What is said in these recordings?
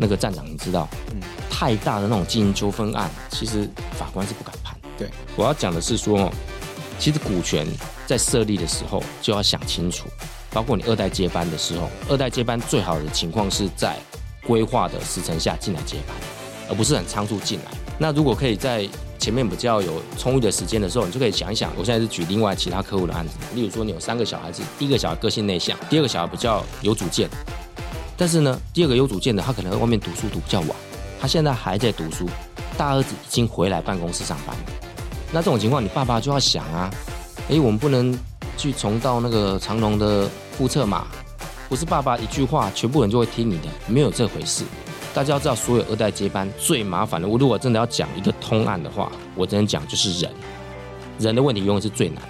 那个站长，你知道，嗯，太大的那种经营纠纷案，其实法官是不敢判。对，我要讲的是说，其实股权在设立的时候就要想清楚，包括你二代接班的时候，二代接班最好的情况是在规划的时辰下进来接班，而不是很仓促进来。那如果可以在前面比较有充裕的时间的时候，你就可以想一想。我现在是举另外其他客户的案子，例如说你有三个小孩子，第一个小孩个性内向，第二个小孩比较有主见。但是呢，第二个有主见的，他可能在外面读书读比较晚，他现在还在读书。大儿子已经回来办公室上班了。那这种情况，你爸爸就要想啊，诶，我们不能去重蹈那个长隆的覆辙嘛？不是爸爸一句话，全部人就会听你的，没有这回事。大家要知道，所有二代接班最麻烦的，我如果真的要讲一个通案的话，我只能讲就是人，人的问题永远是最难。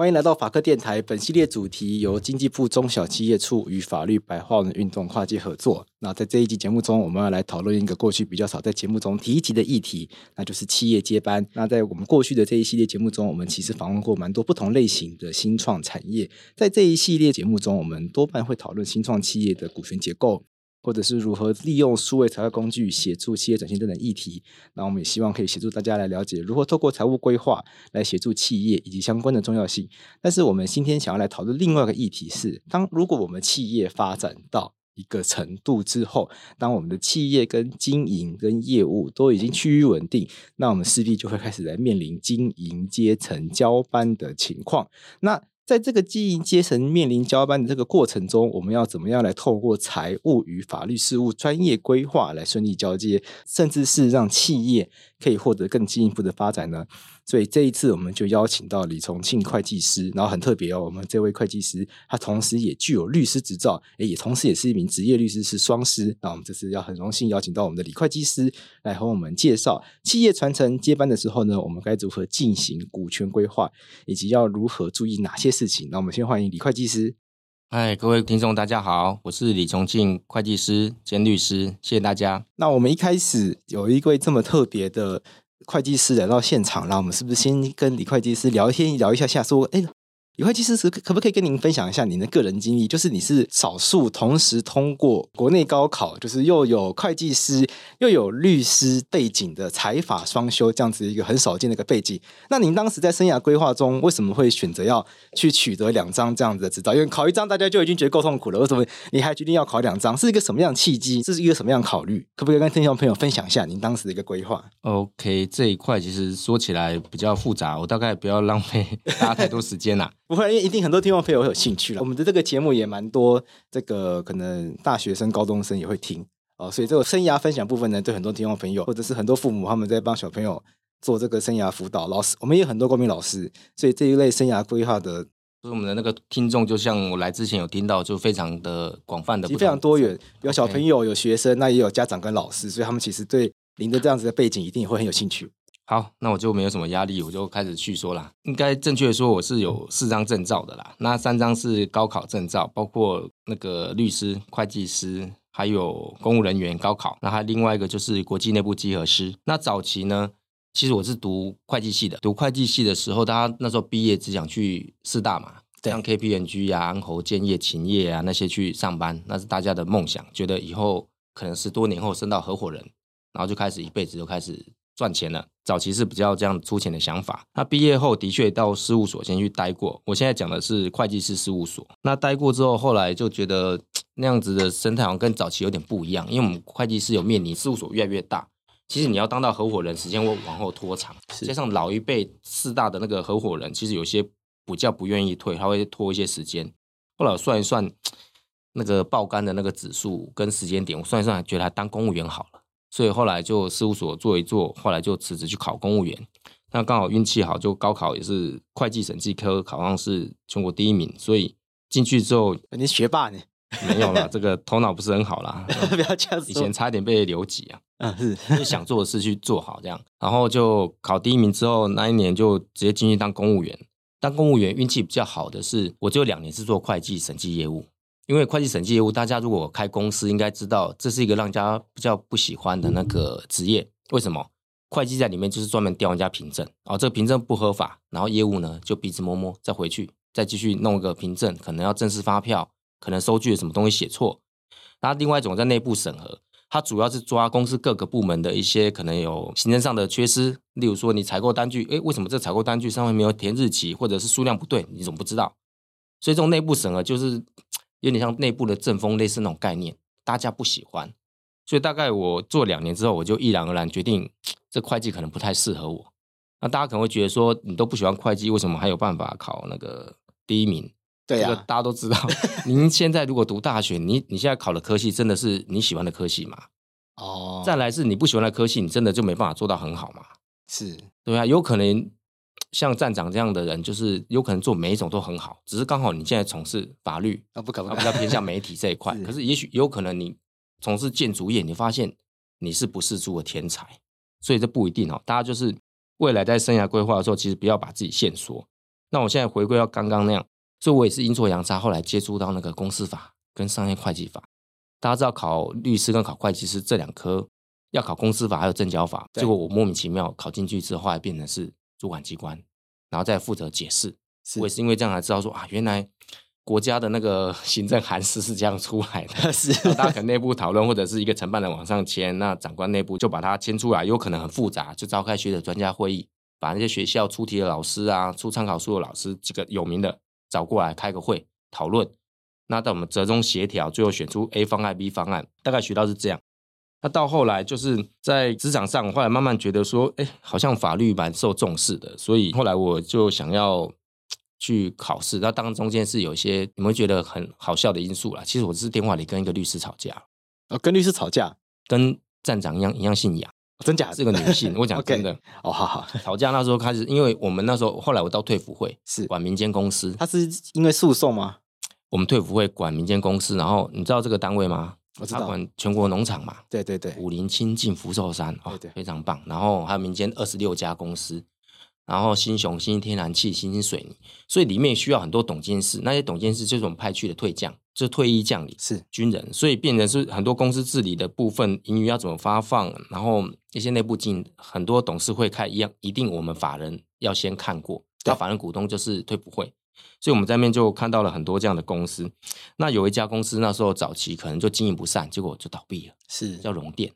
欢迎来到法客电台。本系列主题由经济部中小企业处与法律白话文运动跨界合作。那在这一集节目中，我们要来讨论一个过去比较少在节目中提及的议题，那就是企业接班。那在我们过去的这一系列节目中，我们其实访问过蛮多不同类型的新创产业。在这一系列节目中，我们多半会讨论新创企业的股权结构。或者是如何利用数位财会工具协助企业转型等等议题，那我们也希望可以协助大家来了解如何透过财务规划来协助企业以及相关的重要性。但是我们今天想要来讨论另外一个议题是：当如果我们企业发展到一个程度之后，当我们的企业跟经营跟业务都已经趋于稳定，那我们势必就会开始来面临经营阶层交班的情况。那在这个经营阶层面临交班的这个过程中，我们要怎么样来透过财务与法律事务专业规划来顺利交接，甚至是让企业可以获得更进一步的发展呢？所以这一次我们就邀请到李重庆会计师，然后很特别哦，我们这位会计师他同时也具有律师执照，诶，也同时也是一名职业律师，是双师。那我们这次要很荣幸邀请到我们的李会计师来和我们介绍企业传承接班的时候呢，我们该如何进行股权规划，以及要如何注意哪些事情。那我们先欢迎李会计师。嗨，各位听众大家好，我是李崇庆会计师兼律师，谢谢大家。那我们一开始有一位这么特别的。会计师来到现场，那我们是不是先跟李会计师聊天聊一下下，说，哎。李会计师是可不可以跟您分享一下您的个人经历？就是你是少数同时通过国内高考，就是又有会计师又有律师背景的财法双修这样子一个很少见的一个背景。那您当时在生涯规划中，为什么会选择要去取得两张这样子的执照？因为考一张大家就已经觉得够痛苦了，为什么你还决定要考两张？是一个什么样的契机？这是一个什么样的考虑？可不可以跟听众朋友分享一下您当时的一个规划？OK，这一块其实说起来比较复杂，我大概不要浪费 大家太多时间啦。不会，因为一定很多听众朋友会有兴趣了。我们的这个节目也蛮多，这个可能大学生、高中生也会听哦。所以这个生涯分享部分呢，对很多听众朋友，或者是很多父母，他们在帮小朋友做这个生涯辅导。老师，我们也有很多公民老师，所以这一类生涯规划的，就是我们的那个听众，就像我来之前有听到，就非常的广泛的，非常多元，有小朋友，有学生，那也有家长跟老师，所以他们其实对您的这样子的背景，一定也会很有兴趣。好，那我就没有什么压力，我就开始叙说啦。应该正确的说，我是有四张证照的啦。那三张是高考证照，包括那个律师、会计师，还有公务人员高考。那还另外一个就是国际内部稽核师。那早期呢，其实我是读会计系的。读会计系的时候，大家那时候毕业只想去四大嘛，像 KPMG 啊、安侯建业、勤业啊那些去上班，那是大家的梦想，觉得以后可能十多年后升到合伙人，然后就开始一辈子就开始。赚钱了，早期是比较这样粗浅的想法。那毕业后的确到事务所先去待过。我现在讲的是会计师事务所。那待过之后，后来就觉得 那样子的生态好像跟早期有点不一样。因为我们会计师有面临事务所越来越大，其实你要当到合伙人，时间会往后拖长。加上老一辈四大的那个合伙人，其实有些比较不愿意退，他会拖一些时间。后来我算一算 那个报干的那个指数跟时间点，我算一算，觉得还当公务员好了。所以后来就事务所做一做，后来就辞职去考公务员。那刚好运气好，就高考也是会计审计科考上是全国第一名，所以进去之后，你学霸呢？没有啦，这个头脑不是很好啦。不要这样子。以前差点被留级啊。嗯，是。就想做的事去做好这样，然后就考第一名之后，那一年就直接进去当公务员。当公务员运气比较好的是，我只有两年是做会计审计业务。因为会计审计业务，大家如果开公司，应该知道这是一个让人家比较不喜欢的那个职业。为什么？会计在里面就是专门调人家凭证，哦，这个凭证不合法，然后业务呢就鼻子摸摸，再回去再继续弄一个凭证，可能要正式发票，可能收据有什么东西写错。那另外一种在内部审核，它主要是抓公司各个部门的一些可能有行政上的缺失，例如说你采购单据，诶，为什么这采购单据上面没有填日期，或者是数量不对，你怎么不知道？所以这种内部审核就是有点像内部的政风，类似那种概念，大家不喜欢。所以大概我做两年之后，我就毅然而然决定，这会计可能不太适合我。那大家可能会觉得说，你都不喜欢会计，为什么还有办法考那个第一名？对呀、啊，大家都知道。您现在如果读大学，你你现在考的科系真的是你喜欢的科系吗？哦。再来是你不喜欢的科系，你真的就没办法做到很好吗？是，对啊，有可能。像站长这样的人，就是有可能做每一种都很好，只是刚好你现在从事法律啊，不可能比较偏向 媒体这一块。是可是也许有可能你从事建筑业，你发现你是不世出的天才，所以这不一定哦。大家就是未来在生涯规划的时候，其实不要把自己限缩。那我现在回归到刚刚那样，所以我也是阴错阳差，后来接触到那个公司法跟商业会计法。大家知道考律师跟考会计师这两科要考公司法还有证交法，结果我莫名其妙考进去之后，后来变成是。主管机关，然后再负责解释。是我也是因为这样才知道说啊，原来国家的那个 行政函释是这样出来的。是，大家可能内部讨论，或者是一个承办人往上签，那长官内部就把它签出来，有可能很复杂，就召开学者专家会议，把那些学校出题的老师啊、出参考书的老师几个有名的找过来开个会讨论，那到我们折中协调，最后选出 A 方案、B 方案，大概学到是这样。那到后来就是在职场上，后来慢慢觉得说，哎，好像法律蛮受重视的，所以后来我就想要去考试。那当中间是有一些你们会觉得很好笑的因素啦。其实我只是电话里跟一个律师吵架，哦，跟律师吵架，跟站长一样一样姓杨，真假是个女性。我讲 真的，哦，好好。吵架那时候开始，因为我们那时候后来我到退服会是管民间公司，他是因为诉讼吗？我们退服会管民间公司，然后你知道这个单位吗？我知道，管全国农场嘛，对对对，武陵清净福寿山，哦，对对非常棒。然后还有民间二十六家公司，然后新雄、新天然气、新兴水泥，所以里面需要很多董监事。那些董监事就是我们派去的退将，就是退役将领，是军人。所以变成是很多公司治理的部分，盈余要怎么发放，然后一些内部经很多董事会开一样，一定我们法人要先看过。那对法人股东就是退不会。所以我们在那边就看到了很多这样的公司。那有一家公司那时候早期可能就经营不善，结果就倒闭了。是叫荣电，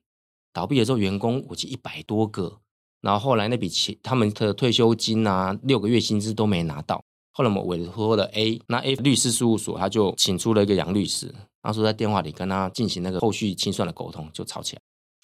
倒闭了之后员工我记一百多个，然后后来那笔钱他们的退休金啊，六个月薪资都没拿到。后来我们委托了 A，那 A 律师事务所他就请出了一个杨律师，他说在电话里跟他进行那个后续清算的沟通，就吵起来。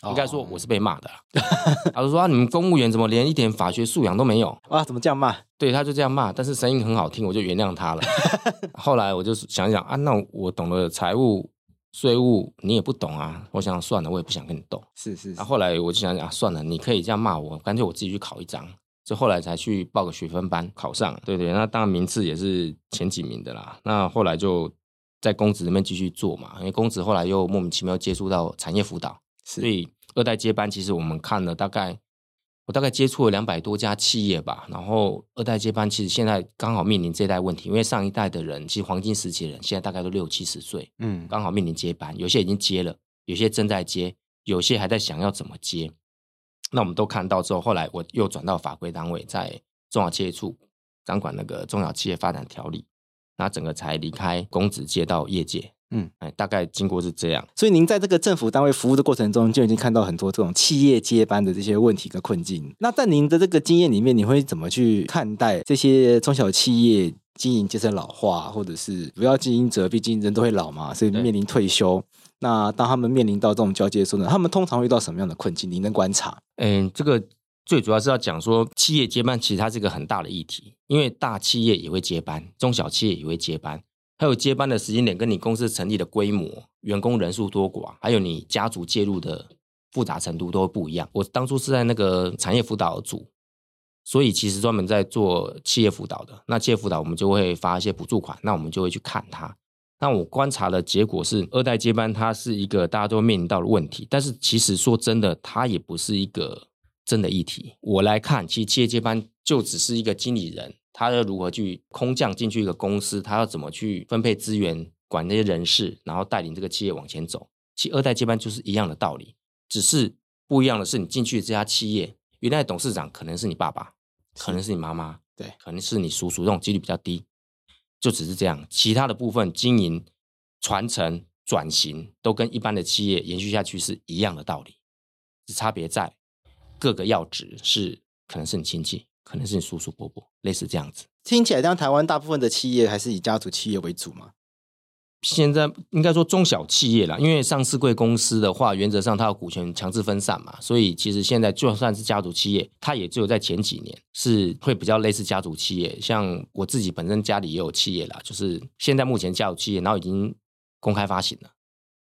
应该说我是被骂的，他就说啊，你们公务员怎么连一点法学素养都没有啊？怎么这样骂？对，他就这样骂，但是声音很好听，我就原谅他了。后来我就想一想啊，那我懂了财务、税务，你也不懂啊。我想算了，我也不想跟你斗。是是，后，后来我就想想啊，算了，你可以这样骂我，干脆我自己去考一张。就后来才去报个学分班，考上。对对，那当然名次也是前几名的啦。那后来就在公职里面继续做嘛，因为公职后来又莫名其妙接触到产业辅导。所以二代接班，其实我们看了大概，我大概接触了两百多家企业吧。然后二代接班，其实现在刚好面临这一代问题，因为上一代的人，其实黄金时期的人，现在大概都六七十岁，嗯，刚好面临接班，有些已经接了，有些正在接，有些还在想要怎么接。那我们都看到之后，后来我又转到法规单位，在中小企业处掌管那个中小企业发展条例，那整个才离开公职界到业界。嗯，哎，大概经过是这样，所以您在这个政府单位服务的过程中，就已经看到很多这种企业接班的这些问题跟困境。那在您的这个经验里面，你会怎么去看待这些中小企业经营阶层老化，或者是主要经营者，毕竟人都会老嘛，所以面临退休。那当他们面临到这种交接的时候呢，他们通常会遇到什么样的困境？您能观察？嗯，这个最主要是要讲说，企业接班其实它是一个很大的议题，因为大企业也会接班，中小企业也会接班。还有接班的时间点，跟你公司成立的规模、员工人数多寡，还有你家族介入的复杂程度都不一样。我当初是在那个产业辅导组，所以其实专门在做企业辅导的。那企业辅导我们就会发一些补助款，那我们就会去看它。那我观察的结果是，二代接班它是一个大家都面临到的问题，但是其实说真的，它也不是一个真的议题。我来看，其实企业接班就只是一个经理人。他要如何去空降进去一个公司？他要怎么去分配资源、管那些人事，然后带领这个企业往前走？其实二代接班就是一样的道理，只是不一样的是，你进去这家企业原来董事长可能是你爸爸，可能是你妈妈，对，可能是你叔叔，这种几率比较低，就只是这样。其他的部分经营、传承、转型，都跟一般的企业延续下去是一样的道理，只差别在各个要职是可能是你亲戚，可能是你叔叔伯伯，类似这样子。听起来，像台湾大部分的企业还是以家族企业为主嘛？现在应该说中小企业啦，因为上市贵公司的话，原则上它有股权强制分散嘛，所以其实现在就算是家族企业，它也只有在前几年是会比较类似家族企业。像我自己本身家里也有企业啦，就是现在目前家族企业，然后已经公开发行了，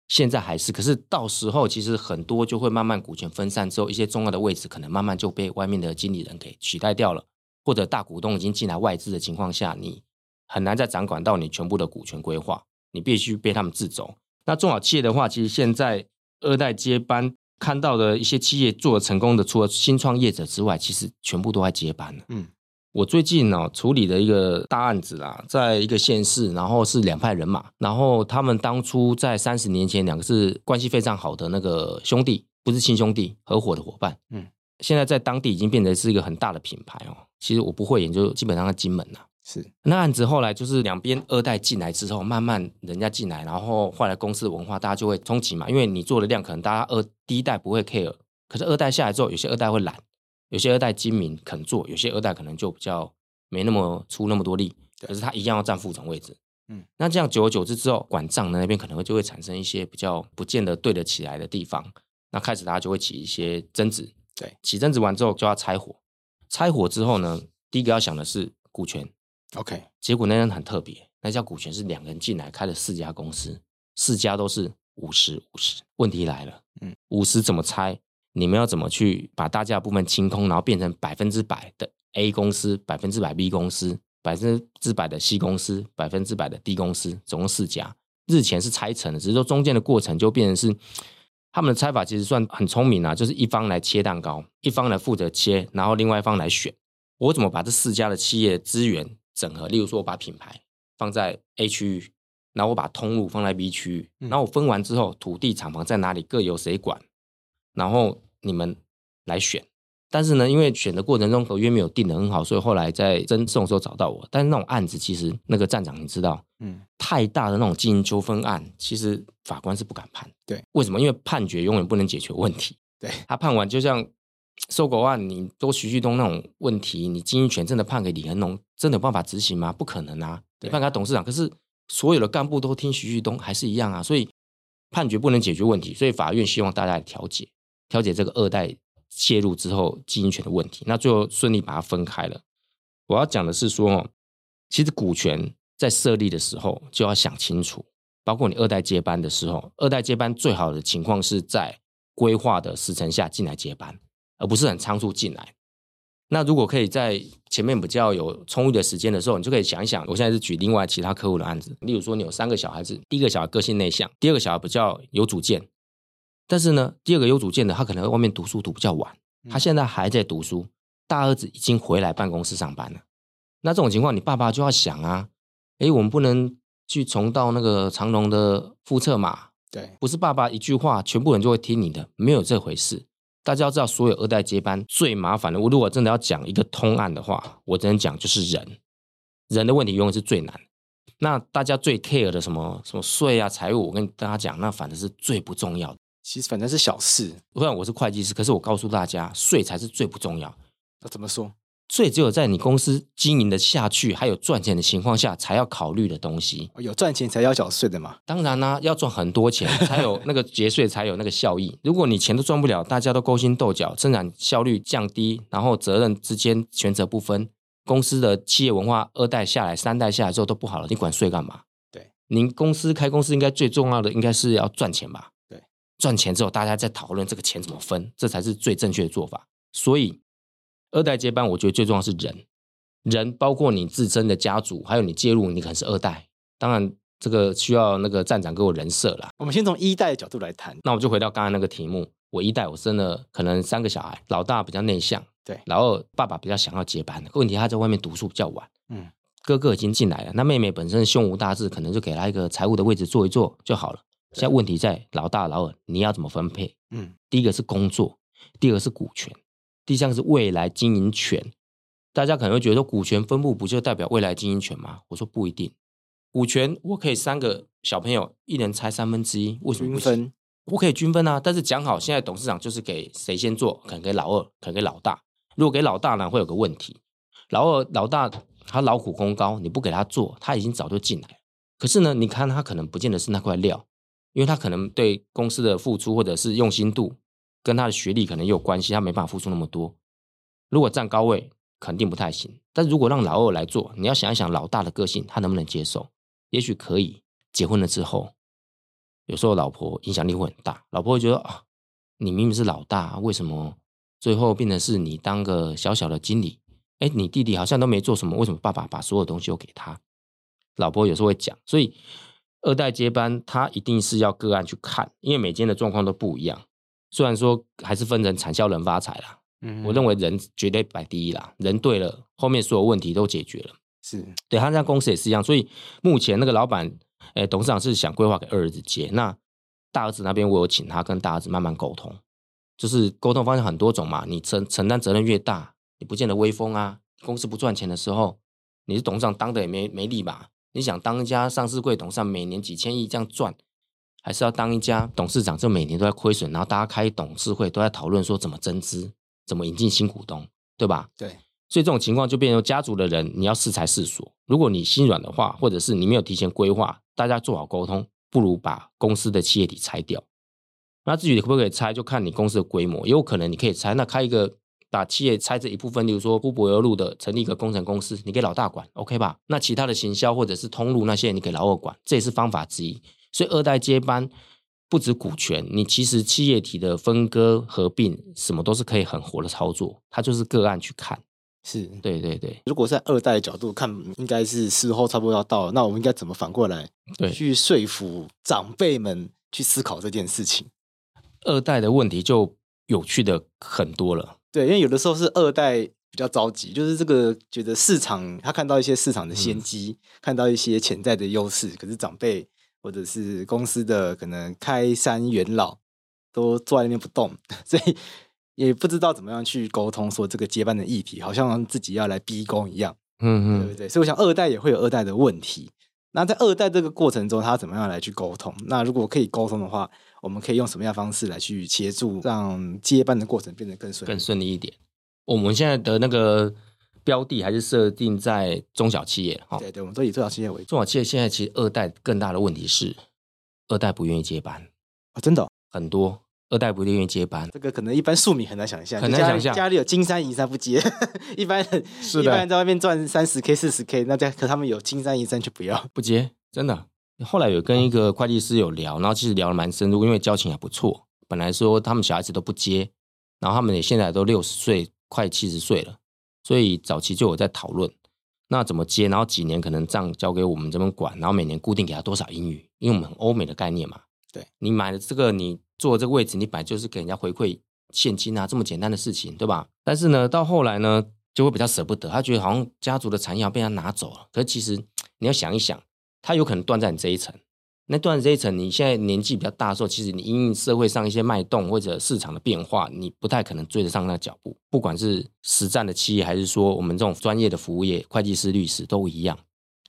现在还是，可是到时候其实很多就会慢慢股权分散之后，一些重要的位置可能慢慢就被外面的经理人给取代掉了，或者大股东已经进来外资的情况下，你很难再掌管到你全部的股权规划。你必须被他们自走。那中小企业的话，其实现在二代接班看到的一些企业做成功的，除了新创业者之外，其实全部都在接班了。嗯，我最近呢、哦、处理的一个大案子啦，在一个县市，然后是两派人马，然后他们当初在三十年前，两个是关系非常好的那个兄弟，不是亲兄弟，合伙的伙伴。嗯，现在在当地已经变成是一个很大的品牌哦。其实我不会研究基本上在金门了。是那案子后来就是两边二代进来之后，慢慢人家进来，然后后来公司的文化大家就会冲击嘛，因为你做的量可能大家二第一代不会 care，可是二代下来之后，有些二代会懒，有些二代精明肯做，有些二代可能就比较没那么出那么多力，可是他一样要占副总位置。嗯，那这样久而久之之后，管账的那边可能会就会产生一些比较不见得对得起来的地方，那开始大家就会起一些争执。对，起争执完之后就要拆伙，拆伙之后呢，第一个要想的是股权。OK，结果那人很特别，那家股权是两个人进来开了四家公司，四家都是五十五十。问题来了，嗯，五十怎么拆？你们要怎么去把大家的部分清空，然后变成百分之百的 A 公司，百分之百 B 公司，百分之百的 C 公司，百分之百的 D 公司，总共四家。日前是拆成的，只是说中间的过程就变成是他们的拆法其实算很聪明啊，就是一方来切蛋糕，一方来负责切，然后另外一方来选。我怎么把这四家的企业资源整合，例如说，我把品牌放在 A 区域，然后我把通路放在 B 区域，然后我分完之后，土地厂房在哪里各由谁管，然后你们来选。但是呢，因为选的过程中合约没有定的很好，所以后来在争讼的时候找到我。但是那种案子，其实那个站长你知道，嗯，太大的那种经营纠纷案，其实法官是不敢判。对，为什么？因为判决永远不能解决问题。对，他判完就像。收购案，你都徐旭东那种问题，你经营权真的判给李恒龙，真的有办法执行吗？不可能啊！你判给他董事长，可是所有的干部都听徐旭东，还是一样啊。所以判决不能解决问题，所以法院希望大家来调解，调解这个二代介入之后经营权的问题。那最后顺利把它分开了。我要讲的是说，其实股权在设立的时候就要想清楚，包括你二代接班的时候，二代接班最好的情况是在规划的时程下进来接班。而不是很仓促进来。那如果可以在前面比较有充裕的时间的时候，你就可以想一想。我现在是举另外其他客户的案子，例如说你有三个小孩子，第一个小孩个性内向，第二个小孩比较有主见，但是呢，第二个有主见的他可能在外面读书读比较晚，他现在还在读书，大儿子已经回来办公室上班了。那这种情况，你爸爸就要想啊，诶，我们不能去重蹈那个长隆的覆辙嘛？对，不是爸爸一句话，全部人就会听你的，没有这回事。大家要知道，所有二代接班最麻烦的。我如果真的要讲一个通案的话，我只能讲就是人，人的问题永远是最难。那大家最 care 的什么什么税啊、财务，我跟大家讲，那反正是最不重要的。其实反正是小事。虽然我是会计师，可是我告诉大家，税才是最不重要。那怎么说？税只有在你公司经营的下去，还有赚钱的情况下，才要考虑的东西。有赚钱才要缴税的嘛？当然啦、啊，要赚很多钱 才有那个节税，才有那个效益。如果你钱都赚不了，大家都勾心斗角，生产效率降低，然后责任之间权责不分，公司的企业文化二代下来、三代下来之后都不好了，你管税干嘛？对，您公司开公司应该最重要的应该是要赚钱吧？对，赚钱之后大家再讨论这个钱怎么分，这才是最正确的做法。所以二代接班，我觉得最重要是人。人包括你自身的家族，还有你介入，你可能是二代。当然，这个需要那个站长给我人设啦。我们先从一代的角度来谈。那我就回到刚才那个题目，我一代我生了可能三个小孩，老大比较内向，对，老二爸爸比较想要接班。问题他在外面读书比较晚，嗯，哥哥已经进来了，那妹妹本身胸无大志，可能就给他一个财务的位置坐一坐就好了。现在问题在老大老二，你要怎么分配？嗯，第一个是工作，第二个是股权。第三个是未来经营权。大家可能会觉得说，股权分布不就代表未来经营权吗？我说不一定，股权我可以三个小朋友一人拆三分之一，为什么不分？我可以均分啊，但是讲好，现在董事长就是给谁先做，可能给老二，可能给老大。如果给老大呢，会有个问题，老二老大他劳苦功高，你不给他做，他已经早就进来了。可是呢，你看他可能不见得是那块料，因为他可能对公司的付出或者是用心度，跟他的学历可能有关系，他没办法付出那么多。如果站高位，肯定不太行。但如果让老二来做，你要想一想老大的个性，他能不能接受？也许可以。结婚了之后，有时候老婆影响力会很大，老婆会觉得啊，你明明是老大，为什么最后变成是你当个小小的经理？哎，你弟弟好像都没做什么，为什么爸爸把所有东西都给他？老婆有时候会讲，所以二代接班他一定是要个案去看，因为每间的状况都不一样。虽然说还是分成产销人发财啦，嗯，我认为人绝对摆第一啦，人对了，后面所有问题都解决了。是对，他家公司也是一样，所以目前那个老板，哎，董事长是想规划给二儿子接，那大儿子那边我有请他跟大儿子慢慢沟通，就是沟通方向很多种嘛，你承承担责任越大，你不见得威风啊。公司不赚钱的时候，你是董事长当的也没没力吧？你想当一家上市柜董事长，每年几千亿这样赚，还是要当一家董事长，就每年都在亏损，然后大家开董事会都在讨论说怎么增资，怎么引进新股东，对吧？对，所以这种情况就变成家族的人你要适才适所。如果你心软的话，或者是你没有提前规划，大家做好沟通，不如把公司的企业体拆掉。那至于你可不可以拆，就看你公司的规模，也有可能你可以拆，那开一个。把企业拆这一部分，例如说呼柏油路的成立一个工程公司，你给老大管，OK 吧？那其他的行销或者是通路那些，你给老二管，这也是方法之一。所以二代接班不止股权，你其实企业体的分割合并，什么都是可以很活的操作。它就是个案去看，是对对对。如果在二代的角度看，应该是时候差不多要到了，那我们应该怎么反过来对去说服长辈们去思考这件事情？二代的问题就有趣的很多了。对，因为有的时候是二代比较着急，就是这个觉得市场他看到一些市场的先机，嗯、看到一些潜在的优势，可是长辈或者是公司的可能开山元老都坐在那边不动，所以也不知道怎么样去沟通，说这个接班的议题，好像自己要来逼宫一样，嗯嗯，对不对？所以我想二代也会有二代的问题。那在二代这个过程中，他怎么样来去沟通？那如果可以沟通的话，我们可以用什么样的方式来去协助，让接班的过程变得更顺更顺利一点？我们现在的那个标的还是设定在中小企业，哈，对对，我们都以中小企业为主。中小企业现在其实二代更大的问题是，二代不愿意接班啊，真的、哦、很多二代不愿意接班，这个可能一般庶民很难想象，很难想象家里有金山银山不接，一般人是的一般人在外面赚三十 K 四十 K，那家可他们有金山银山却不要不接，真的。后来有跟一个会计师有聊，然后其实聊的蛮深入，因为交情还不错。本来说他们小孩子都不接，然后他们也现在都六十岁，快七十岁了，所以早期就有在讨论，那怎么接？然后几年可能账交给我们这边管，然后每年固定给他多少英语，因为我们很欧美的概念嘛。对，你买了这个，你坐这个位置，你本来就是给人家回馈现金啊，这么简单的事情，对吧？但是呢，到后来呢，就会比较舍不得，他觉得好像家族的产业要被他拿走了。可是其实你要想一想。它有可能断在你这一层，那断在这一层，你现在年纪比较大的时候，其实你因应社会上一些脉动或者市场的变化，你不太可能追得上那个脚步。不管是实战的企业，还是说我们这种专业的服务业，会计师、律师都一样，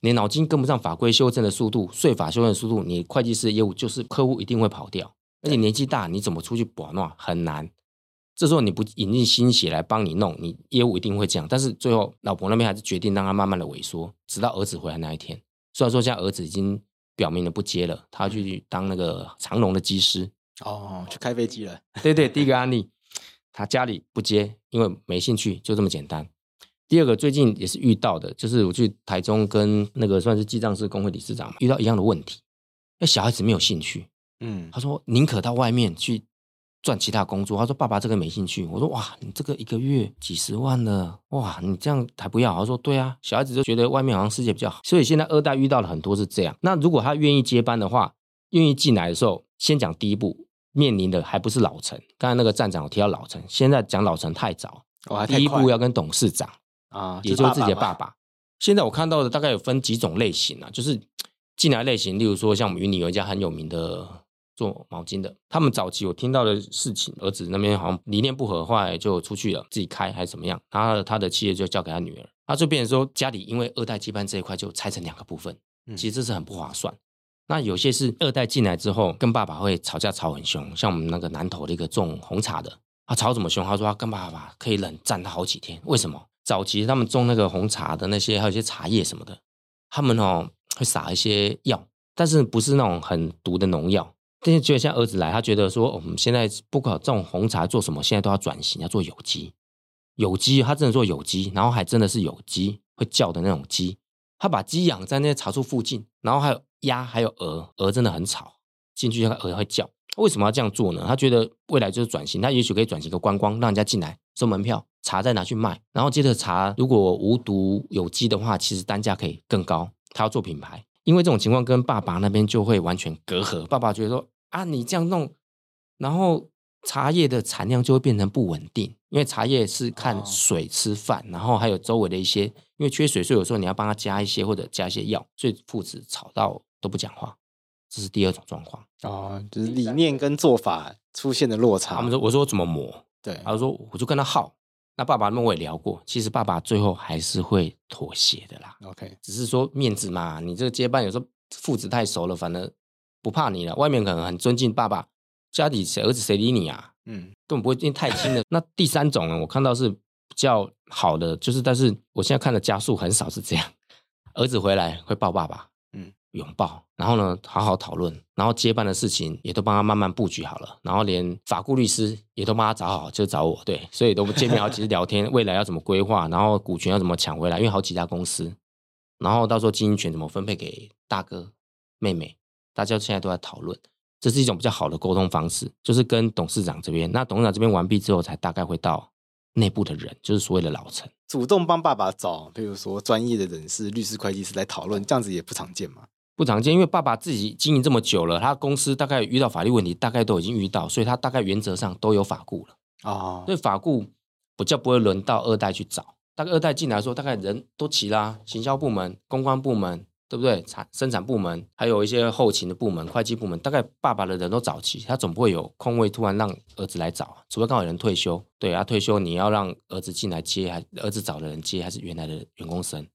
你脑筋跟不上法规修正的速度、税法修正的速度，你会计师的业务就是客户一定会跑掉。而且年纪大，你怎么出去把弄很难。这时候你不引进新血来帮你弄，你业务一定会这样。但是最后老婆那边还是决定让他慢慢的萎缩，直到儿子回来那一天。虽然说现在儿子已经表明了不接了，他要去当那个长荣的机师哦，去开飞机了。对对，第一个案例，他家里不接，因为没兴趣，就这么简单。第二个最近也是遇到的，就是我去台中跟那个算是记账师工会理事长嘛，遇到一样的问题，那小孩子没有兴趣，嗯，他说宁可到外面去。赚其他工作，他说爸爸这个没兴趣。我说哇，你这个一个月几十万了，哇，你这样还不要？他说对啊，小孩子就觉得外面好像世界比较好，所以现在二代遇到了很多是这样。那如果他愿意接班的话，愿意进来的时候，先讲第一步，面临的还不是老陈。刚才那个站长我提到老陈，现在讲老陈太早，哇，第一步要跟董事长啊，也就是自己的爸爸。现在我看到的大概有分几种类型啊，就是进来类型，例如说像我们云里有一家很有名的。做毛巾的。他们早期我听到的事情，儿子那边好像理念不合，后来就出去了，自己开还是怎么样，然后他的企业就交给他女儿，他就变成说家里因为二代接班这一块就拆成两个部分，其实这是很不划算。那有些是二代进来之后跟爸爸会吵架吵很凶，像我们那个南投的一个种红茶的，他吵怎么凶？他说他跟爸爸可以冷战他好几天，为什么？早期他们种那个红茶的那些，还有一些茶叶什么的，他们哦会撒一些药，但是不是那种很毒的农药。但是觉得像儿子来，他觉得说我们现在不管这种红茶做什么，现在都要转型，要做有机。有机，他真的做有机，然后还真的是有机会叫的那种鸡。他把鸡养在那些茶树附近，然后还有鸭，还有鹅，鹅真的很吵，进去那个鹅会叫。为什么要这样做呢？他觉得未来就是转型，他也许可以转型个观光，让人家进来收门票，茶再拿去卖，然后接着茶如果无毒有机的话，其实单价可以更高。他要做品牌，因为这种情况跟爸爸那边就会完全隔阂。爸爸觉得说啊，你这样弄，然后茶叶的产量就会变成不稳定，因为茶叶是看水吃饭，然后还有周围的一些，因为缺水，所以有时候你要帮他加一些或者加一些药，所以父子吵到都不讲话。这是第二种状况哦，就是理念跟做法出现的落差。他们说：“我说我怎么磨？”对，他说：“我就跟他耗。”那爸爸那边我也聊过，其实爸爸最后还是会妥协的啦。OK，只是说面子嘛，你这个接班有时候父子太熟了，反而不怕你了。外面可能很尊敬爸爸，家里谁儿子谁理你啊？嗯，根本不会因为太亲的。那第三种呢，我看到是比较好的，就是但是我现在看的家数很少是这样，儿子回来会抱爸爸。拥抱，然后呢，好好讨论，然后接班的事情也都帮他慢慢布局好了，然后连法顾律师也都帮他找好，就找我，对，所以都见面好几次聊天，未来要怎么规划，然后股权要怎么抢回来，因为好几家公司，然后到时候经营权怎么分配给大哥妹妹，大家现在都在讨论，这是一种比较好的沟通方式，就是跟董事长这边，那董事长这边完毕之后，才大概会到内部的人，就是所谓的老臣，主动帮爸爸找，比如说专业的人士、律师、会计师来讨论，这样子也不常见嘛。不常见，因为爸爸自己经营这么久了，他公司大概遇到法律问题，大概都已经遇到，所以他大概原则上都有法顾了啊。哦、所以法顾比较不会轮到二代去找，大概二代进来说，大概人都齐啦，行销部门、公关部门，对不对？产生产部门，还有一些后勤的部门、会计部门，大概爸爸的人都找齐，他总不会有空位突然让儿子来找，除非刚好有人退休。对啊，退休你要让儿子进来接，还儿子找的人接，还是原来的员工生？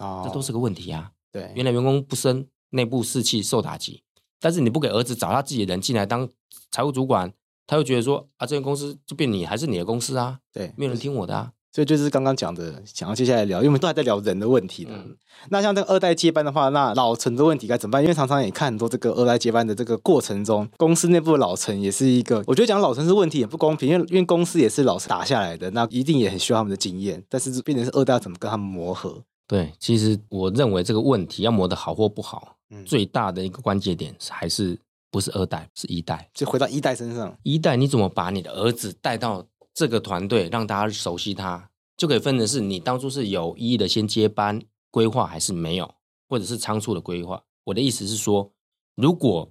哦，这都是个问题啊。对，原来员工不升。内部士气受打击，但是你不给儿子找他自己的人进来当财务主管，他又觉得说啊，这间公司就变你还是你的公司啊，对，没有人听我的啊，所以就是刚刚讲的，想要接下来聊，因为我们都还在聊人的问题呢。嗯、那像这个二代接班的话，那老陈的问题该怎么办？因为常常也看很多这个二代接班的这个过程中，公司内部的老陈也是一个，我觉得讲老陈是问题也不公平，因为因为公司也是老陈打下来的，那一定也很需要他们的经验，但是变成是二代要怎么跟他们磨合？对，其实我认为这个问题要磨得好或不好，嗯、最大的一个关键点还是不是二代，是一代。就回到一代身上，一代你怎么把你的儿子带到这个团队，让大家熟悉他，就可以分成是你当初是有意的先接班规划，还是没有，或者是仓促的规划。我的意思是说，如果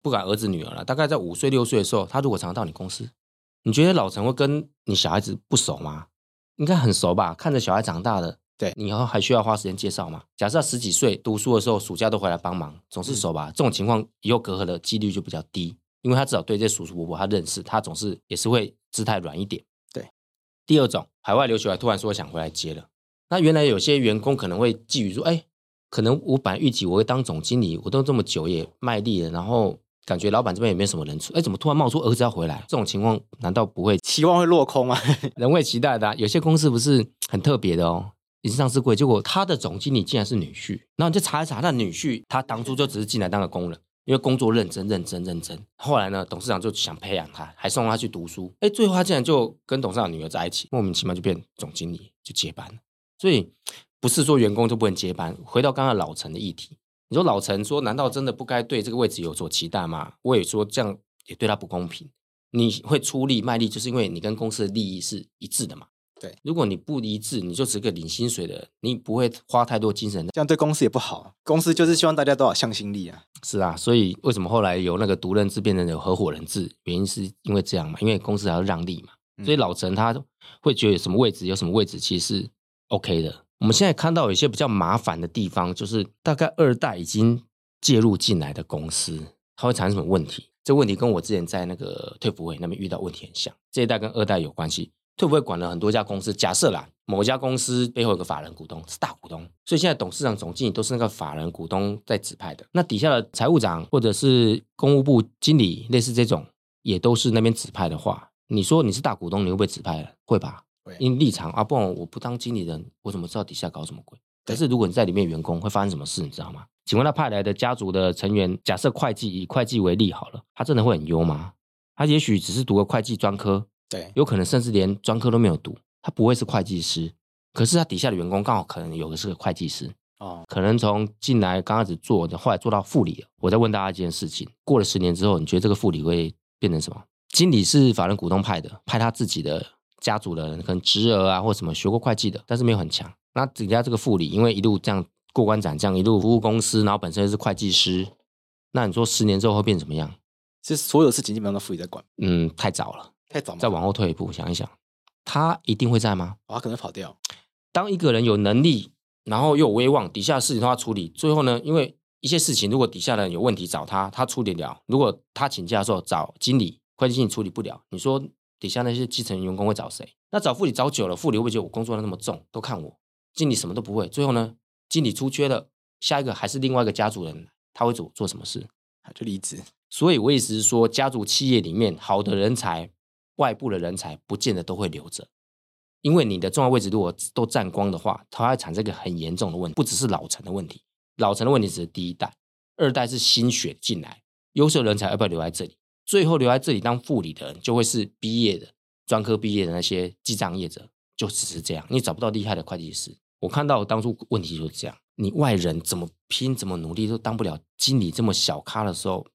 不管儿子女儿了，大概在五岁六岁的时候，他如果常常到你公司，你觉得老陈会跟你小孩子不熟吗？应该很熟吧？看着小孩长大的。对，你以后还需要花时间介绍吗？假设他十几岁读书的时候，暑假都回来帮忙，总是熟吧？嗯、这种情况以后隔阂的几率就比较低，因为他至少对这些叔叔伯伯他认识，他总是也是会姿态软一点。对，第二种，海外留学还突然说想回来接了，那原来有些员工可能会觊觎说，哎，可能我本来预计我会当总经理，我都这么久也卖力了，然后感觉老板这边也没什么人出，哎，怎么突然冒出儿子要回来？这种情况难道不会期望会落空吗？人会期待的、啊，有些公司不是很特别的哦。也是上市柜，结果他的总经理竟然是女婿，然后你就查一查，他的女婿他当初就只是进来当个工人，因为工作认真、认真、认真。后来呢，董事长就想培养他，还送他去读书。哎，最后他竟然就跟董事长女儿在一起，莫名其妙就变总经理，就接班了。所以不是说员工就不能接班。回到刚刚老陈的议题，你说老陈说，难道真的不该对这个位置有所期待吗？我也说这样也对他不公平。你会出力卖力，就是因为你跟公司的利益是一致的嘛。对，如果你不一致，你就只是个领薪水的，你不会花太多精神，这样对公司也不好。公司就是希望大家都有向心力啊。是啊，所以为什么后来由那个独任制变成有合伙人制？原因是因为这样嘛，因为公司还要让利嘛。所以老陈他会觉得有什么位置有什么位置，其实是 OK 的。我们现在看到有一些比较麻烦的地方，就是大概二代已经介入进来的公司，它会产生什么问题？这问题跟我之前在那个退服会那边遇到问题很像。这一代跟二代有关系。退不会管了很多家公司，假设啦，某家公司背后有个法人股东是大股东，所以现在董事长、总经理都是那个法人股东在指派的。那底下的财务长或者是公务部经理，类似这种，也都是那边指派的话，你说你是大股东，你会不会指派了？会吧？会。因立场啊，不然我不当经理人，我怎么知道底下搞什么鬼？可是如果你在里面员工，会发生什么事，你知道吗？请问他派来的家族的成员，假设会计以会计为例好了，他真的会很优吗？他也许只是读个会计专科，对，有可能甚至连专科都没有读，他不会是会计师。可是他底下的员工刚好可能有的是个会计师哦，可能从进来刚开始做的，后来做到副理。我再问大家一件事情：过了十年之后，你觉得这个副理会变成什么？经理是法人股东派的，派他自己的家族的人，可能侄儿啊或什么学过会计的，但是没有很强。那底下这个副理，因为一路这样。过关斩将，一路服务公司，然后本身又是会计师，那你说十年之后会变怎么样？其实所有事情基本上都副理在管。嗯，太早了，太早。再往后退一步，想一想，他一定会在吗？哦，他可能跑掉。当一个人有能力，然后又有威望，底下的事情都要处理，最后呢，因为一些事情，如果底下的人有问题找他，他处理了；如果他请假的时候找经理、会计经理处理不了，你说底下那些基层员工会找谁？那找副理找久了，副理会不会觉得我工作量那么重，都看我？经理什么都不会，最后呢？经理出缺了，下一个还是另外一个家族人，他会做做什么事？他就离职。所以我意思是说，家族企业里面好的人才，外部的人才不见得都会留着，因为你的重要位置如果都占光的话，它会产生一个很严重的问题，不只是老陈的问题，老陈的问题只是第一代，二代是新血进来，优秀人才要不要留在这里？最后留在这里当副理的人，就会是毕业的专科毕业的那些记账业者，就只是这样，你找不到厉害的会计师。我看到当初问题就是这样，你外人怎么拼怎么努力都当不了经理这么小咖的时候，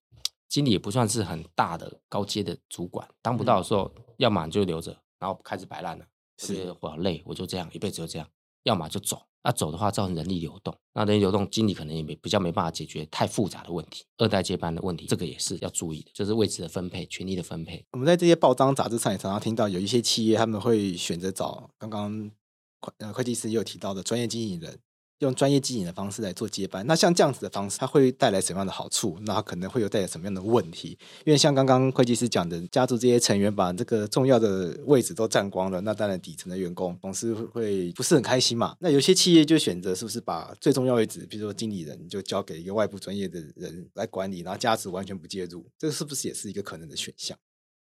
经理也不算是很大的高阶的主管，当不到的时候，嗯、要么就留着，然后开始摆烂了，是我好累，我就这样一辈子就这样，要么就走，那走的话造成人力流动，那人力流动经理可能也没比较没办法解决太复杂的问题，二代接班的问题，这个也是要注意的，就是位置的分配、权力的分配。我们在这些报章杂志上也常常听到有一些企业他们会选择找刚刚会。呃，会计师也有提到的专业经理人，用专业经营的方式来做接班。那像这样子的方式，它会带来什么样的好处？那可能会有带来什么样的问题？因为像刚刚会计师讲的，家族这些成员把这个重要的位置都占光了，那当然底层的员工总是会不是很开心嘛。那有些企业就选择是不是把最重要位置，比如说经理人，就交给一个外部专业的人来管理，然后家族完全不介入，这是不是也是一个可能的选项？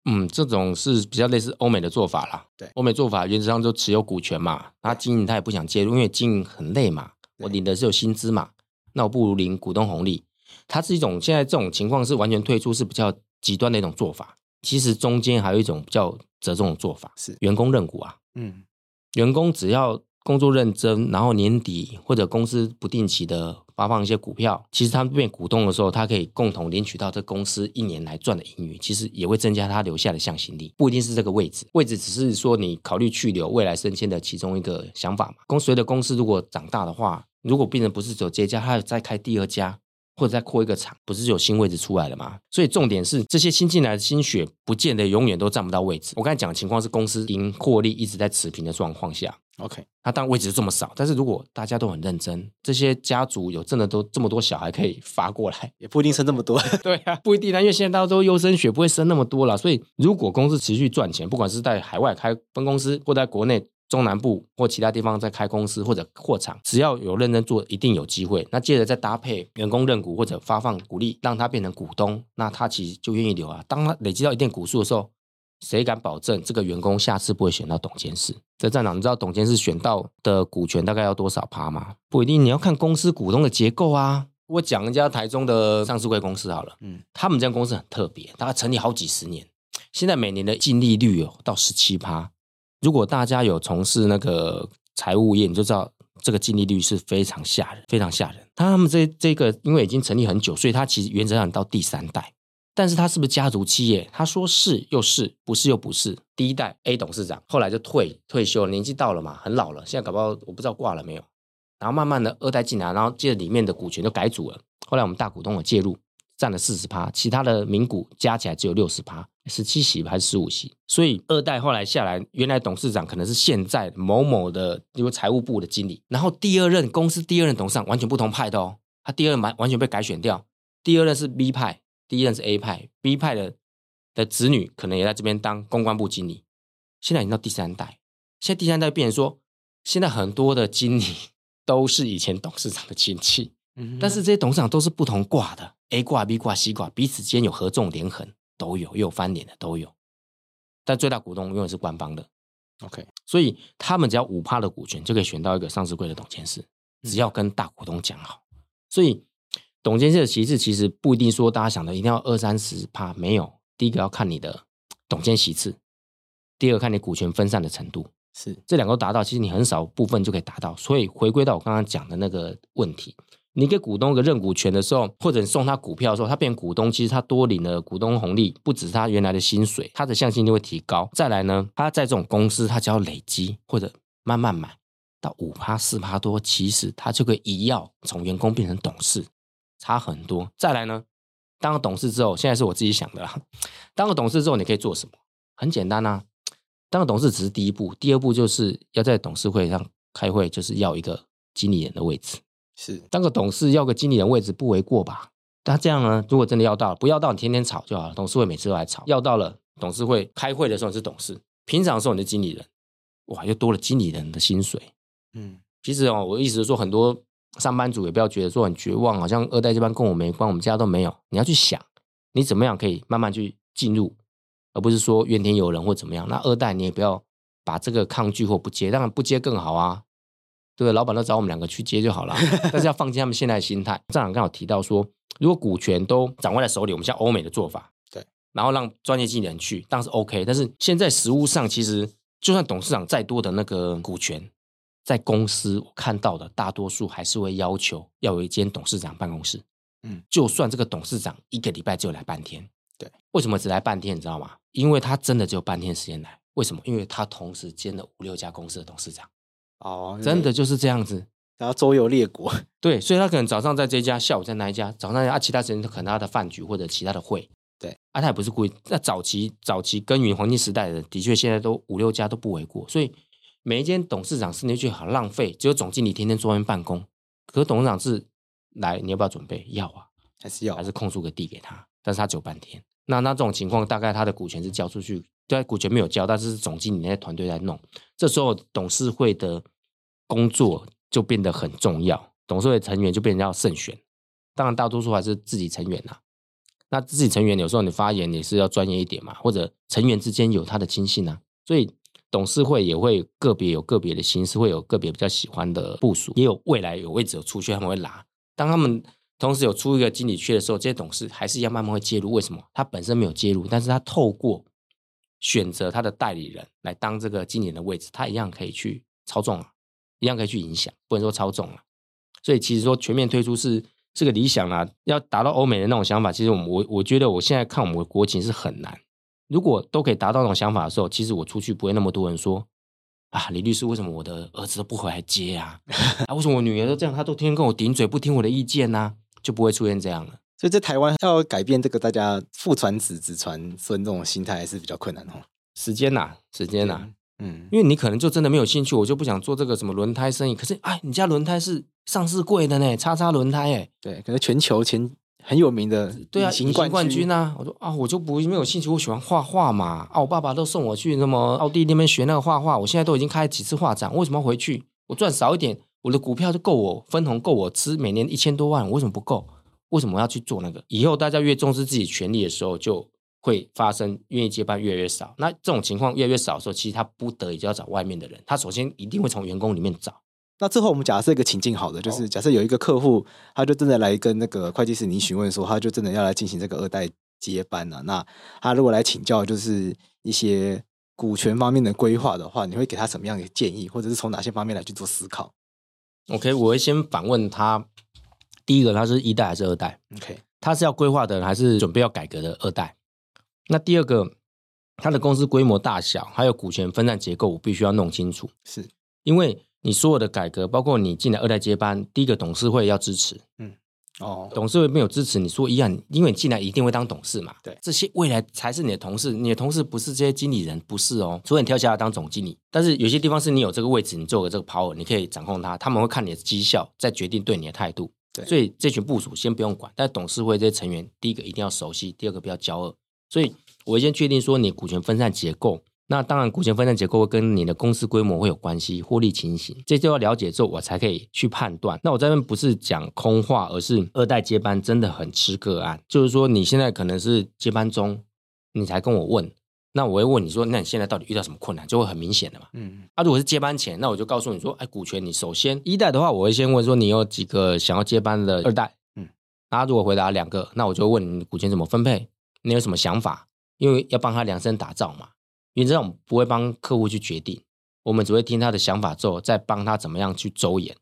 嗯，这种是比较类似欧美的做法啦。对，欧美做法原则上就持有股权嘛，他经营他也不想介入，因为经营很累嘛。我领的是有薪资嘛，那我不如领股东红利。它是一种现在这种情况是完全退出，是比较极端的一种做法。其实中间还有一种比较折中的做法，是员工认股啊。嗯，员工只要。工作认真，然后年底或者公司不定期的发放一些股票，其实他们变股东的时候，他可以共同领取到这公司一年来赚的盈余，其实也会增加他留下的向心力。不一定是这个位置，位置只是说你考虑去留、未来升迁的其中一个想法嘛。公随着公司如果长大的话，如果病人不是走这家，他要再开第二家。或者再扩一个厂，不是有新位置出来了吗？所以重点是这些新进来的新血，不见得永远都占不到位置。我刚才讲的情况是公司盈获利一直在持平的状况下，OK，他当然位置就这么少。但是如果大家都很认真，这些家族有真的都这么多小孩可以发过来，也不一定生这么多。对啊，不一定啊，因为现在大家都优生学，不会生那么多了。所以如果公司持续赚钱，不管是在海外开分公司，或在国内。中南部或其他地方在开公司或者扩厂，只要有认真做，一定有机会。那接着再搭配员工认股或者发放股利，让他变成股东，那他其实就愿意留啊。当他累积到一定股数的时候，谁敢保证这个员工下次不会选到董监事？这站长，你知道董监事选到的股权大概要多少趴吗？不一定，你要看公司股东的结构啊。我讲一家台中的上市贵公司好了，嗯，他们这家公司很特别，大概成立好几十年，现在每年的净利率哦到十七趴。如果大家有从事那个财务业，你就知道这个净利率是非常吓人，非常吓人。他们这这个因为已经成立很久，所以他其实原则上到第三代。但是他是不是家族企业？他说是又是，不是又不是。第一代 A 董事长后来就退退休，年纪到了嘛，很老了。现在搞不好我不知道挂了没有。然后慢慢的二代进来，然后接着里面的股权就改组了。后来我们大股东有介入。占了四十趴，其他的名股加起来只有六十趴，十七席还是十五席？所以二代后来下来，原来董事长可能是现在某某的，因为财务部的经理。然后第二任公司第二任董事长完全不同派的哦，他第二任完完全被改选掉，第二任是 B 派，第一任是 A 派，B 派的的子女可能也在这边当公关部经理，现在已经到第三代，现在第三代变成说，现在很多的经理 都是以前董事长的亲戚，嗯，但是这些董事长都是不同挂的，A 挂、B 挂、C 挂，彼此间有合纵连横，都有，又有翻脸的都有，但最大股东永远是官方的，OK，所以他们只要五趴的股权就可以选到一个上市柜的董监事，只要跟大股东讲好，所以。董监事的席次其实不一定说大家想的一定要二三十趴，没有。第一个要看你的董监席次，第二个看你股权分散的程度，是这两个达到，其实你很少部分就可以达到。所以回归到我刚刚讲的那个问题，你给股东一个认股权的时候，或者你送他股票的时候，他变股东，其实他多领了股东红利，不只是他原来的薪水，他的向心力会提高。再来呢，他在这种公司，他只要累积或者慢慢买到五趴四趴多，其实他就可以一跃从员工变成董事。差很多。再来呢，当了董事之后，现在是我自己想的啦。当了董事之后，你可以做什么？很简单啊，当了董事只是第一步，第二步就是要在董事会上开会，就是要一个经理人的位置。是当个董事要个经理人位置不为过吧？那这样呢，如果真的要到，不要到你天天吵就好了。董事会每次都来吵，要到了董事会开会的时候你是董事，平常的时候你是经理人，哇，又多了经理人的薪水。嗯，其实哦，我的意思是说很多。上班族也不要觉得说很绝望，好像二代接班跟我没关，我们家都没有。你要去想，你怎么样可以慢慢去进入，而不是说怨天尤人或怎么样。那二代你也不要把这个抗拒或不接，当然不接更好啊。对？老板都找我们两个去接就好了，但是要放弃他们现在的心态。站长刚好提到说，如果股权都掌握在手里，我们像欧美的做法，对，然后让专业经理人去，当然是 OK。但是现在实务上，其实就算董事长再多的那个股权。在公司我看到的大多数还是会要求要有一间董事长办公室，嗯，就算这个董事长一个礼拜只有来半天，对，为什么只来半天？你知道吗？因为他真的只有半天时间来。为什么？因为他同时兼了五六家公司的董事长，哦，真的就是这样子，然后周游列国，对，所以他可能早上在这家，下午在那一家，早上啊，其他时间可能他的饭局或者其他的会，对，啊，他也不是故意。那早期早期耕耘黄金时代的，的确现在都五六家都不为过，所以。每一间董事长是你觉得好浪费，只有总经理天天坐在那办公。可是董事长是来，你要不要准备？要啊，还是要？还是空出个地给他？但是他只有半天。那那这种情况，大概他的股权是交出去，对，股权没有交，但是总经理那些团队在弄。这时候董事会的工作就变得很重要，董事会成员就变成要慎选。当然，大多数还是自己成员呐。那自己成员有时候你发言也是要专业一点嘛，或者成员之间有他的亲信呐，所以。董事会也会个别有个别的心思，会有个别比较喜欢的部署，也有未来有位置有出去，他们会拉。当他们同时有出一个经理缺的时候，这些董事还是一样慢慢会介入。为什么？他本身没有介入，但是他透过选择他的代理人来当这个经理人的位置，他一样可以去操纵啊，一样可以去影响，不能说操纵了。所以其实说全面退出是是个理想啊，要达到欧美的那种想法，其实我我我觉得我现在看我们的国情是很难。如果都可以达到那种想法的时候，其实我出去不会那么多人说啊，李律师为什么我的儿子都不回来接啊？啊，为什么我女儿都这样，她都天天跟我顶嘴，不听我的意见呢、就不会出现这样了。所以在台湾要改变这个大家父传子、子传孙这种心态还是比较困难哦。时间呐、啊，时间呐、啊，嗯，因为你可能就真的没有兴趣，我就不想做这个什么轮胎生意。可是哎，你家轮胎是上市贵的呢，叉叉轮胎哎，对，可能全球前。很有名的，对啊，隐形冠军啊！我说啊，我就不没有兴趣，我喜欢画画嘛。啊，我爸爸都送我去那么奥地利那边学那个画画，我现在都已经开几次画展，为什么要回去？我赚少一点，我的股票就够我分红，够我吃，每年一千多万，我为什么不够？为什么要去做那个？以后大家越重视自己权利的时候，就会发生愿意接班越来越少。那这种情况越来越少的时候，其实他不得已就要找外面的人，他首先一定会从员工里面找。那最后我们假设一个情境好的，就是假设有一个客户，他就真的来跟那个会计师您询问说，他就真的要来进行这个二代接班了啊。那他如果来请教，就是一些股权方面的规划的话，你会给他什么样的建议，或者是从哪些方面来去做思考？OK，我会先反问他，第一个他是一代还是二代？OK，他是要规划的人还是准备要改革的二代？那第二个，他的公司规模大小还有股权分散结构，我必须要弄清楚，是。因为。你所有的改革，包括你进来二代接班，第一个董事会要支持，嗯，哦，董事会没有支持，你说一样，因为你进来一定会当董事嘛，对，这些未来才是你的同事，你的同事不是这些经理人，不是哦，除非你跳下来当总经理，但是有些地方是你有这个位置，你做个这个 power，你可以掌控它，他们会看你的绩效，再决定对你的态度。对，所以这群部署先不用管，但董事会这些成员，第一个一定要熟悉，第二个不要交恶。所以我先确定说你股权分散结构，那当然股权分散结构会跟你的公司规模会有关系，获利情形，这就要了解之后，我才可以去判断。那我这边不是讲空话，而是二代接班真的很吃个案，就是说你现在可能是接班中，你才跟我问。那我会问你说，那你现在到底遇到什么困难？就会很明显的嘛。嗯，啊，如果是接班前，那我就告诉你说，哎，股权你首先一代的话，我会先问说你有几个想要接班的二代。嗯，他如果回答两个，那我就问你股权怎么分配，你有什么想法？因为要帮他量身打造嘛。因为这种不会帮客户去决定，我们只会听他的想法之后，再帮他怎么样去周延。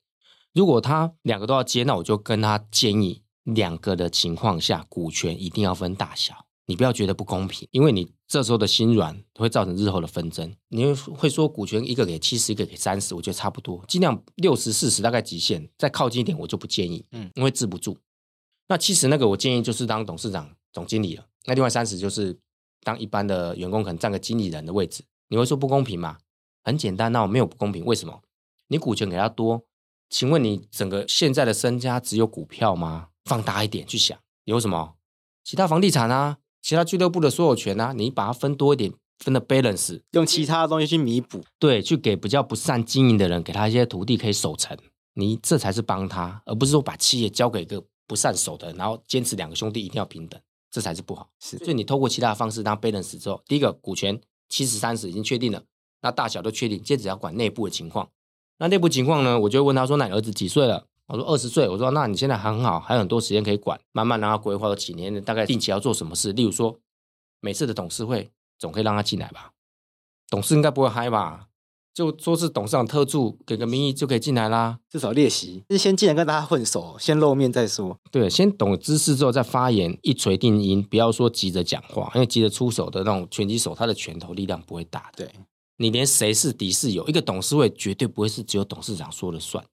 如果他两个都要接，那我就跟他建议，两个的情况下，股权一定要分大小。你不要觉得不公平，因为你这时候的心软会造成日后的纷争。你会说股权一个给七十，一个给三十，我觉得差不多，尽量六十四十大概极限，再靠近一点我就不建议，嗯，因为治不住。那七十那个我建议就是当董事长、总经理了。那另外三十就是当一般的员工，可能占个经理人的位置。你会说不公平吗？很简单，那我没有不公平，为什么？你股权给他多，请问你整个现在的身家只有股票吗？放大一点去想，有什么其他房地产啊？其他俱乐部的所有权啊，你把它分多一点，分的 balance，用其他的东西去弥补，对，去给比较不善经营的人，给他一些土地可以守成，你这才是帮他，而不是说把企业交给一个不善守的人，然后坚持两个兄弟一定要平等，这才是不好。是，所以你透过其他的方式当 balance 之后，第一个股权七十三十已经确定了，那大小都确定，接着要管内部的情况。那内部情况呢，我就问他说：“那你儿子几岁了？”我说二十岁，我说那你现在还很好，还有很多时间可以管，慢慢让他规划个几年，大概定期要做什么事。例如说，每次的董事会总可以让他进来吧？董事应该不会嗨吧？就说是董事长特助，给个名义就可以进来啦，至少练习，是先进来跟大家混熟，先露面再说。对，先懂知识之后再发言，一锤定音，不要说急着讲话，因为急着出手的那种拳击手，他的拳头力量不会大的。对，你连谁是敌是友，一个董事会绝对不会是只有董事长说了算。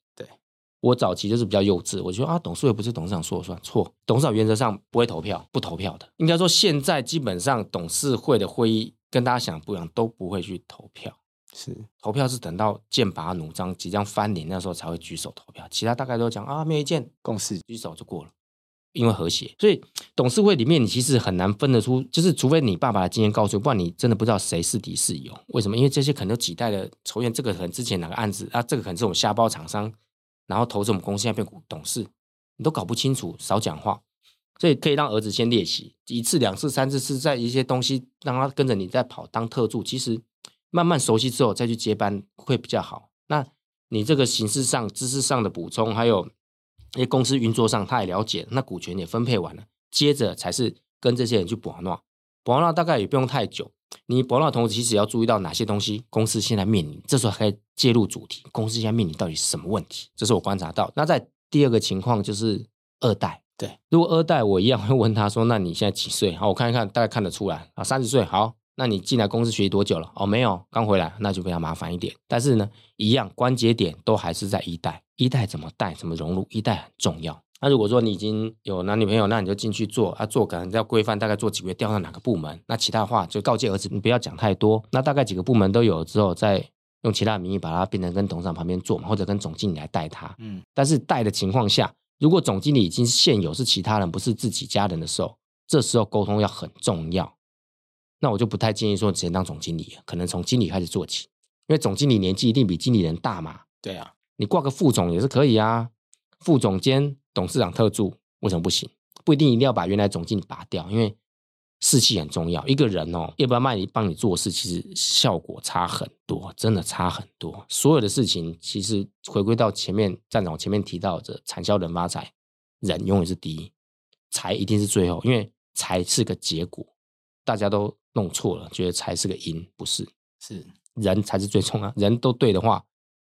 我早期就是比较幼稚，我觉得啊，董事会不是董事长说了算，错。董事长原则上不会投票，不投票的。应该说，现在基本上董事会的会议跟大家想不一样，都不会去投票。是投票是等到剑拔弩张、即将翻脸那时候才会举手投票，其他大概都讲啊，没有意见，共识举手就过了，因为和谐。所以董事会里面你其实很难分得出，就是除非你爸爸的经验告诉，不然你真的不知道谁是敌是友。为什么？因为这些可能有几代的仇怨，这个可能之前哪个案子啊，这个可能是我们下包厂商。然后投资我们公司，现在变股董事，你都搞不清楚，少讲话。所以可以让儿子先练习一次、两次、三次，是在一些东西让他跟着你在跑当特助。其实慢慢熟悉之后再去接班会比较好。那你这个形式上、知识上的补充，还有一些公司运作上，他也了解，那股权也分配完了，接着才是跟这些人去补纳。补纳大概也不用太久。你博纳的同时，其实要注意到哪些东西？公司现在面临，这时候可以介入主题。公司现在面临到底是什么问题？这是我观察到。那在第二个情况就是二代，对，如果二代我一样会问他说：“那你现在几岁？”好，我看一看，大概看得出来啊，三十岁。好，那你进来公司学习多久了？哦，没有，刚回来，那就比较麻烦一点。但是呢，一样关节点都还是在一代，一代怎么带，怎么融入，一代很重要。那如果说你已经有男女朋友，那你就进去做啊，做可能要规范，大概做几个月，调到哪个部门。那其他的话就告诫儿子，你不要讲太多。那大概几个部门都有了之后，再用其他名义把它变成跟董事长旁边做嘛，或者跟总经理来带他。嗯，但是带的情况下，如果总经理已经现有是其他人，不是自己家人的时候，这时候沟通要很重要。那我就不太建议说直接当总经理，可能从经理开始做起，因为总经理年纪一定比经理人大嘛。对啊，你挂个副总也是可以啊，副总监。董事长特助为什么不行？不一定一定要把原来总经理拔掉，因为士气很重要。一个人哦，要不要卖你帮你做事，其实效果差很多，真的差很多。所有的事情其实回归到前面站长前面提到的产销人发财，人永远是第一，财一定是最后，因为财是个结果，大家都弄错了，觉得财是个因，不是，是人才是最重要。人都对的话，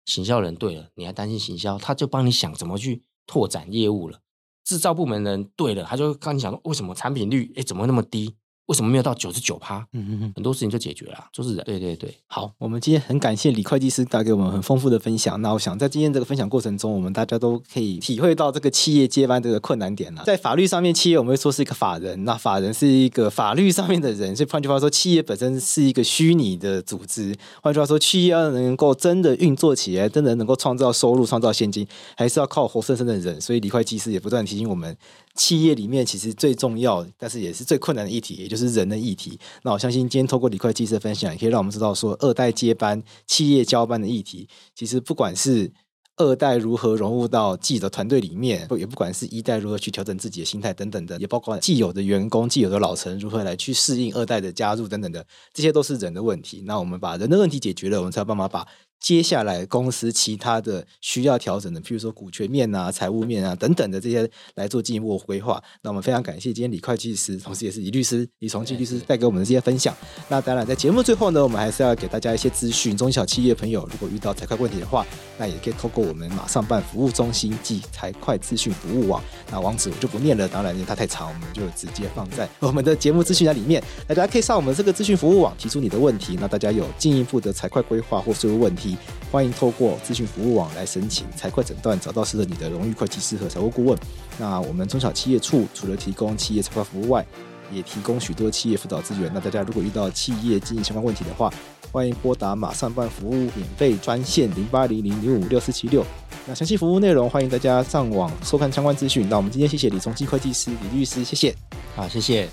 行销人对了，你还担心行销？他就帮你想怎么去。拓展业务了，制造部门人对了，他就跟你讲说，为什么产品率哎怎么那么低？为什么没有到九十九趴？嗯嗯嗯，很多事情就解决了，就是人。对对对，好，我们今天很感谢李会计师带给我们很丰富的分享。那我想在今天这个分享过程中，我们大家都可以体会到这个企业接班这个困难点了。在法律上面，企业我们会说是一个法人，那法人是一个法律上面的人，所以换句话说，企业本身是一个虚拟的组织。换句话说，企业要能够真的运作起来，真的能够创造收入、创造现金，还是要靠活生生的人。所以李会计师也不断提醒我们。企业里面其实最重要，但是也是最困难的议题，也就是人的议题。那我相信今天透过李会计师的分享，也可以让我们知道说，二代接班、企业交班的议题，其实不管是二代如何融入到自己的团队里面，也不管是一代如何去调整自己的心态等等的，也包括既有的员工、既有的老臣如何来去适应二代的加入等等的，这些都是人的问题。那我们把人的问题解决了，我们才有办法把。接下来公司其他的需要调整的，譬如说股权面啊、财务面啊等等的这些来做进一步的规划。那我们非常感谢今天李会计师，同时也是李律师、李崇基律师带给我们的这些分享。那当然，在节目最后呢，我们还是要给大家一些资讯：中小企业朋友如果遇到财会问题的话，那也可以透过我们马上办服务中心及财会资讯服务网。那网址我就不念了，当然因为它太长，我们就直接放在我们的节目资讯栏里面。大家可以上我们这个资讯服务网提出你的问题。那大家有进一步的财会规划或税务问题，欢迎透过资讯服务网来申请财会诊断，找到适合你的荣誉会计师和财务顾问。那我们中小企业处除了提供企业财会服务外，也提供许多企业辅导资源。那大家如果遇到企业经营相关问题的话，欢迎拨打马上办服务免费专线零八零零零五六四七六。那详细服务内容，欢迎大家上网收看相关资讯。那我们今天谢谢李崇基会计师、李律师，谢谢。好，谢谢。